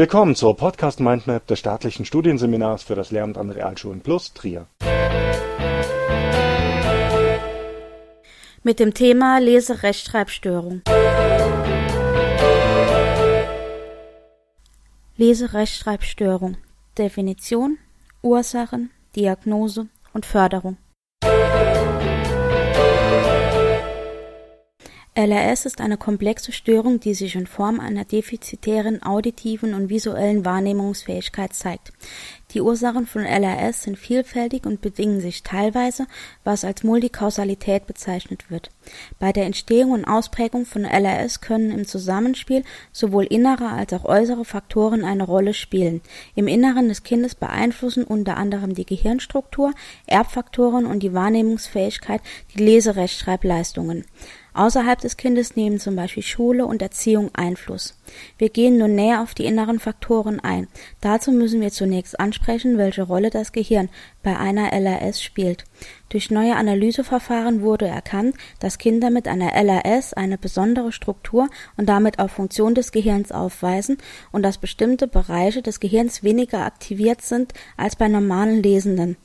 Willkommen zur Podcast Mindmap des staatlichen Studienseminars für das Lehramt an Realschulen Plus Trier. Mit dem Thema Leserechtschreibstörung. Leserechtschreibstörung. Definition, Ursachen, Diagnose und Förderung. LRS ist eine komplexe Störung, die sich in Form einer defizitären auditiven und visuellen Wahrnehmungsfähigkeit zeigt. Die Ursachen von LRS sind vielfältig und bedingen sich teilweise, was als Multikausalität bezeichnet wird. Bei der Entstehung und Ausprägung von LRS können im Zusammenspiel sowohl innere als auch äußere Faktoren eine Rolle spielen. Im Inneren des Kindes beeinflussen unter anderem die Gehirnstruktur, Erbfaktoren und die Wahrnehmungsfähigkeit die Leserechtschreibleistungen. Außerhalb des Kindes nehmen zum Beispiel Schule und Erziehung Einfluss. Wir gehen nun näher auf die inneren Faktoren ein. Dazu müssen wir zunächst ansprechen, welche Rolle das Gehirn bei einer LRS spielt. Durch neue Analyseverfahren wurde erkannt, dass Kinder mit einer LRS eine besondere Struktur und damit auch Funktion des Gehirns aufweisen und dass bestimmte Bereiche des Gehirns weniger aktiviert sind als bei normalen Lesenden.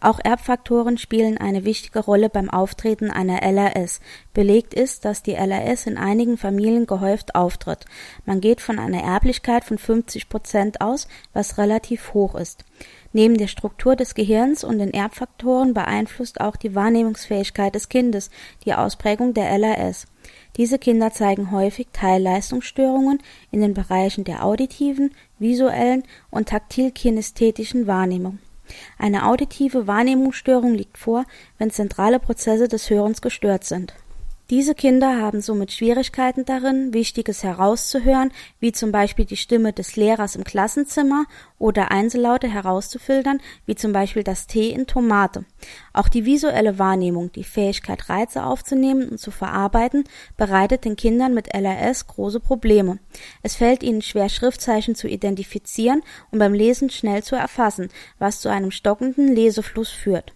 Auch Erbfaktoren spielen eine wichtige Rolle beim Auftreten einer LRS. Belegt ist, dass die LRS in einigen Familien gehäuft auftritt. Man geht von einer Erblichkeit von 50 Prozent aus, was relativ hoch ist. Neben der Struktur des Gehirns und den Erbfaktoren beeinflusst auch die Wahrnehmungsfähigkeit des Kindes die Ausprägung der LRS. Diese Kinder zeigen häufig Teilleistungsstörungen in den Bereichen der auditiven, visuellen und taktil-kinästhetischen Wahrnehmung. Eine auditive Wahrnehmungsstörung liegt vor, wenn zentrale Prozesse des Hörens gestört sind diese Kinder haben somit Schwierigkeiten darin, Wichtiges herauszuhören, wie zum Beispiel die Stimme des Lehrers im Klassenzimmer oder Einzellaute herauszufiltern, wie zum Beispiel das T in Tomate. Auch die visuelle Wahrnehmung, die Fähigkeit Reize aufzunehmen und zu verarbeiten, bereitet den Kindern mit LRS große Probleme. Es fällt ihnen schwer, Schriftzeichen zu identifizieren und beim Lesen schnell zu erfassen, was zu einem stockenden Lesefluss führt.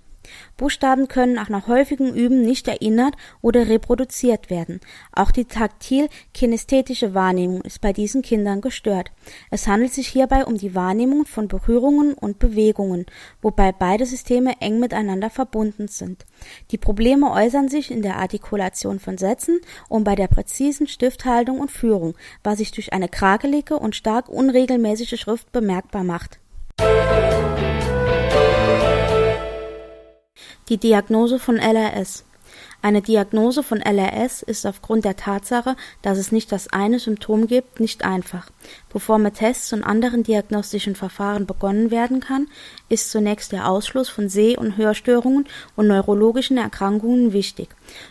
Buchstaben können auch nach häufigem Üben nicht erinnert oder reproduziert werden. Auch die taktil-kinästhetische Wahrnehmung ist bei diesen Kindern gestört. Es handelt sich hierbei um die Wahrnehmung von Berührungen und Bewegungen, wobei beide Systeme eng miteinander verbunden sind. Die Probleme äußern sich in der Artikulation von Sätzen und bei der präzisen Stifthaltung und Führung, was sich durch eine krakelige und stark unregelmäßige Schrift bemerkbar macht. Die Diagnose von LRS Eine Diagnose von LRS ist aufgrund der Tatsache, dass es nicht das eine Symptom gibt, nicht einfach. Bevor mit Tests und anderen diagnostischen Verfahren begonnen werden kann, ist zunächst der Ausschluss von Seh- und Hörstörungen und neurologischen Erkrankungen wichtig.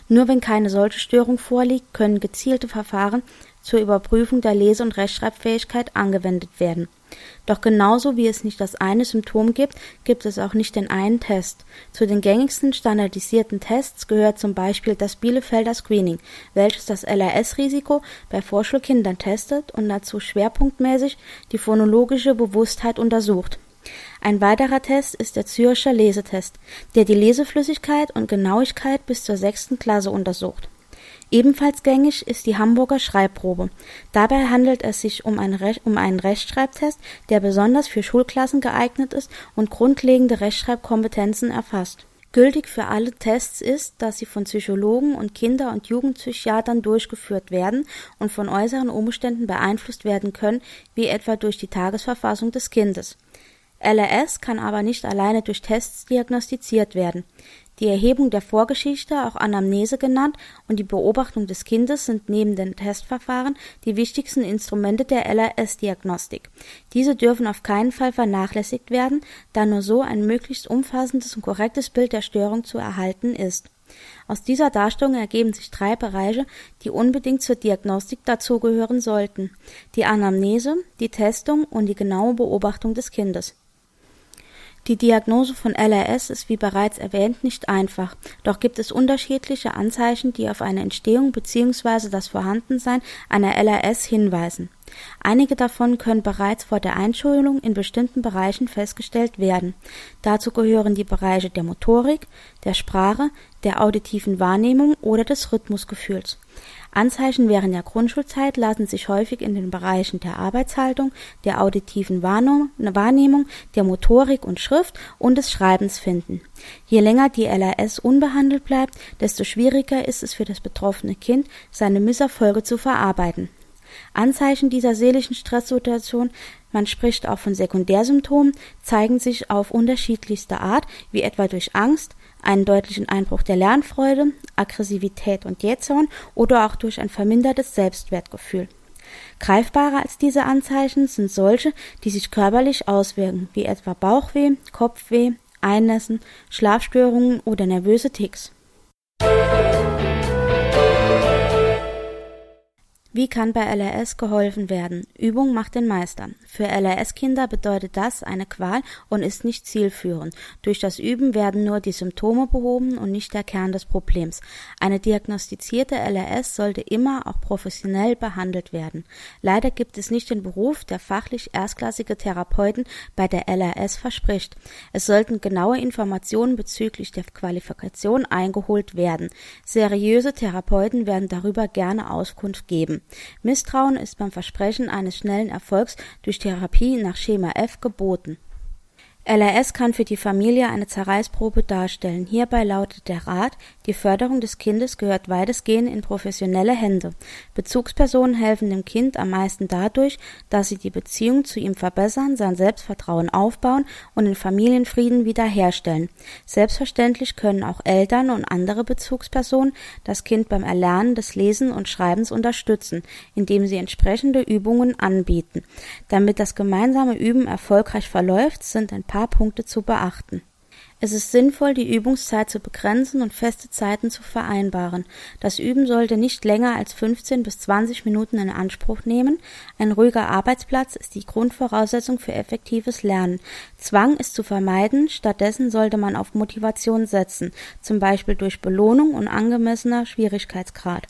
Nur wenn keine solche Störung vorliegt, können gezielte Verfahren zur Überprüfung der Lese- und Rechtschreibfähigkeit angewendet werden doch genauso wie es nicht das eine Symptom gibt, gibt es auch nicht den einen Test. Zu den gängigsten standardisierten Tests gehört zum Beispiel das Bielefelder Screening, welches das LRS-Risiko bei Vorschulkindern testet und dazu schwerpunktmäßig die phonologische Bewusstheit untersucht. Ein weiterer Test ist der Zürcher Lesetest, der die Leseflüssigkeit und Genauigkeit bis zur sechsten Klasse untersucht Ebenfalls gängig ist die Hamburger Schreibprobe. Dabei handelt es sich um einen, um einen Rechtschreibtest, der besonders für Schulklassen geeignet ist und grundlegende Rechtschreibkompetenzen erfasst. Gültig für alle Tests ist, dass sie von Psychologen und Kinder- und Jugendpsychiatern durchgeführt werden und von äußeren Umständen beeinflusst werden können, wie etwa durch die Tagesverfassung des Kindes. LRS kann aber nicht alleine durch Tests diagnostiziert werden. Die Erhebung der Vorgeschichte, auch Anamnese genannt, und die Beobachtung des Kindes sind neben den Testverfahren die wichtigsten Instrumente der LRS-Diagnostik. Diese dürfen auf keinen Fall vernachlässigt werden, da nur so ein möglichst umfassendes und korrektes Bild der Störung zu erhalten ist. Aus dieser Darstellung ergeben sich drei Bereiche, die unbedingt zur Diagnostik dazugehören sollten die Anamnese, die Testung und die genaue Beobachtung des Kindes die Diagnose von LRS ist wie bereits erwähnt nicht einfach, doch gibt es unterschiedliche Anzeichen, die auf eine Entstehung bzw. das Vorhandensein einer LRS hinweisen. Einige davon können bereits vor der Einschulung in bestimmten Bereichen festgestellt werden. Dazu gehören die Bereiche der Motorik, der Sprache, der auditiven Wahrnehmung oder des Rhythmusgefühls. Anzeichen während der Grundschulzeit lassen sich häufig in den Bereichen der Arbeitshaltung, der auditiven Wahrnehmung, der Motorik und Schrift und des Schreibens finden. Je länger die LRS unbehandelt bleibt, desto schwieriger ist es für das betroffene Kind, seine Misserfolge zu verarbeiten. Anzeichen dieser seelischen Stresssituation, man spricht auch von Sekundärsymptomen, zeigen sich auf unterschiedlichste Art, wie etwa durch Angst, einen deutlichen Einbruch der Lernfreude, Aggressivität und Jähzorn oder auch durch ein vermindertes Selbstwertgefühl. Greifbarer als diese Anzeichen sind solche, die sich körperlich auswirken, wie etwa Bauchweh, Kopfweh, Einnässen, Schlafstörungen oder nervöse Ticks. Wie kann bei LRS geholfen werden? Übung macht den Meister. Für LRS-Kinder bedeutet das eine Qual und ist nicht zielführend. Durch das Üben werden nur die Symptome behoben und nicht der Kern des Problems. Eine diagnostizierte LRS sollte immer auch professionell behandelt werden. Leider gibt es nicht den Beruf, der fachlich erstklassige Therapeuten bei der LRS verspricht. Es sollten genaue Informationen bezüglich der Qualifikation eingeholt werden. Seriöse Therapeuten werden darüber gerne Auskunft geben. Misstrauen ist beim Versprechen eines schnellen Erfolgs durch Therapie nach Schema F geboten LRS kann für die Familie eine Zerreißprobe darstellen. Hierbei lautet der Rat, die Förderung des Kindes gehört weitestgehend in professionelle Hände. Bezugspersonen helfen dem Kind am meisten dadurch, dass sie die Beziehung zu ihm verbessern, sein Selbstvertrauen aufbauen und den Familienfrieden wiederherstellen. Selbstverständlich können auch Eltern und andere Bezugspersonen das Kind beim Erlernen des Lesen und Schreibens unterstützen, indem sie entsprechende Übungen anbieten. Damit das gemeinsame Üben erfolgreich verläuft, sind ein paar paar Punkte zu beachten. Es ist sinnvoll, die Übungszeit zu begrenzen und feste Zeiten zu vereinbaren. Das Üben sollte nicht länger als 15 bis 20 Minuten in Anspruch nehmen. Ein ruhiger Arbeitsplatz ist die Grundvoraussetzung für effektives Lernen. Zwang ist zu vermeiden, stattdessen sollte man auf Motivation setzen, zum Beispiel durch Belohnung und angemessener Schwierigkeitsgrad.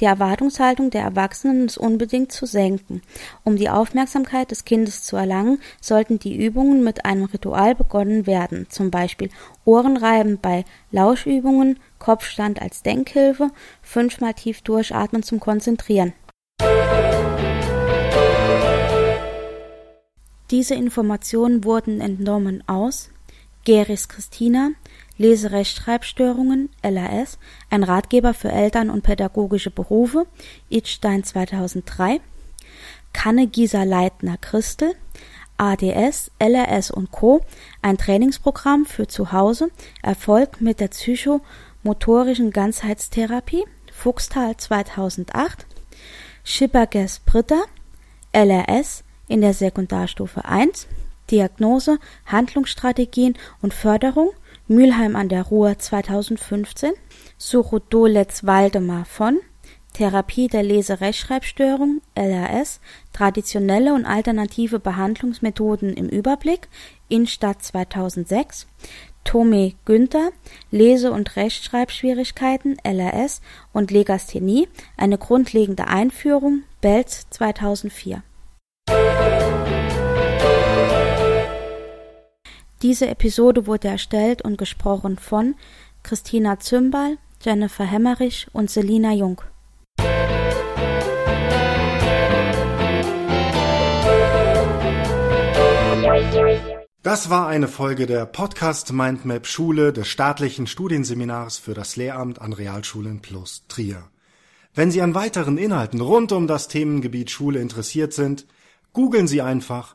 Die Erwartungshaltung der Erwachsenen ist unbedingt zu senken. Um die Aufmerksamkeit des Kindes zu erlangen, sollten die Übungen mit einem Ritual begonnen werden, zum Beispiel Ohrenreiben bei Lauschübungen, Kopfstand als Denkhilfe, fünfmal tief durchatmen zum Konzentrieren. Diese Informationen wurden entnommen aus Geris Christina, Leserechtschreibstörungen (LAS), ein Ratgeber für Eltern und pädagogische Berufe (Idstein 2003) Kanne-Gieser-Leitner-Christel ADS, LRS und Co. ein Trainingsprogramm für zu Hause Erfolg mit der psychomotorischen Ganzheitstherapie Fuchstal 2008 Schipperges-Britta LRS in der Sekundarstufe 1 Diagnose, Handlungsstrategien und Förderung Mülheim an der Ruhr 2015, Suchodolets Waldemar von Therapie der Lese-Rechtschreibstörung (LRS) Traditionelle und alternative Behandlungsmethoden im Überblick Instadt 2006 Tome Günther Lese- und Rechtschreibschwierigkeiten (LRS) und Legasthenie Eine grundlegende Einführung Belz 2004 Diese Episode wurde erstellt und gesprochen von Christina Zümbal, Jennifer Hemmerich und Selina Jung. Das war eine Folge der Podcast Mindmap Schule des staatlichen Studienseminars für das Lehramt an Realschulen Plus Trier. Wenn Sie an weiteren Inhalten rund um das Themengebiet Schule interessiert sind, googeln Sie einfach